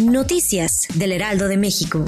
Noticias del Heraldo de México.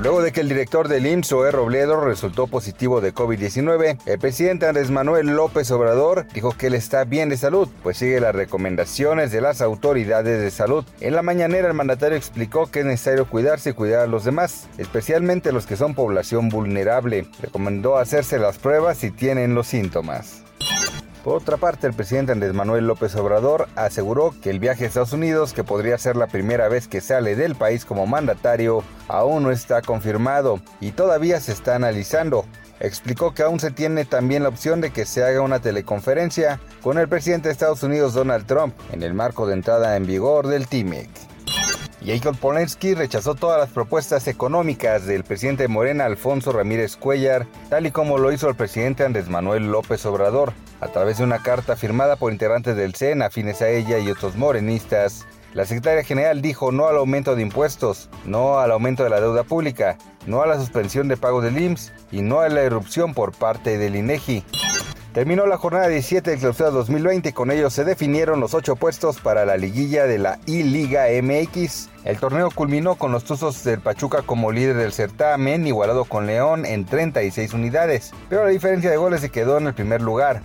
Luego de que el director del IMSS, Zoé Robledo, resultó positivo de COVID-19, el presidente Andrés Manuel López Obrador dijo que él está bien de salud, pues sigue las recomendaciones de las autoridades de salud. En la mañanera el mandatario explicó que es necesario cuidarse y cuidar a los demás, especialmente los que son población vulnerable. Recomendó hacerse las pruebas si tienen los síntomas. Por otra parte, el presidente Andrés Manuel López Obrador aseguró que el viaje a Estados Unidos, que podría ser la primera vez que sale del país como mandatario, aún no está confirmado y todavía se está analizando. Explicó que aún se tiene también la opción de que se haga una teleconferencia con el presidente de Estados Unidos Donald Trump en el marco de entrada en vigor del TIMEC. Jacob Polensky rechazó todas las propuestas económicas del presidente de Morena Alfonso Ramírez Cuellar, tal y como lo hizo el presidente Andrés Manuel López Obrador, a través de una carta firmada por integrantes del CEN afines a ella y otros morenistas. La secretaria general dijo no al aumento de impuestos, no al aumento de la deuda pública, no a la suspensión de pagos del IMSS y no a la erupción por parte del INEGI. Terminó la jornada 17 del clausura 2020 y con ello se definieron los ocho puestos para la liguilla de la I-Liga MX. El torneo culminó con los Tuzos del Pachuca como líder del certamen, igualado con León en 36 unidades, pero la diferencia de goles se quedó en el primer lugar.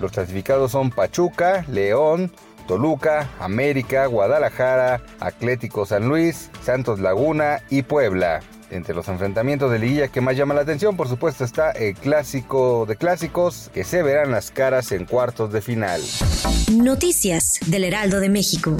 Los clasificados son Pachuca, León, Toluca, América, Guadalajara, Atlético San Luis, Santos Laguna y Puebla. Entre los enfrentamientos de liguilla que más llama la atención, por supuesto, está el clásico de clásicos, que se verán las caras en cuartos de final. Noticias del Heraldo de México.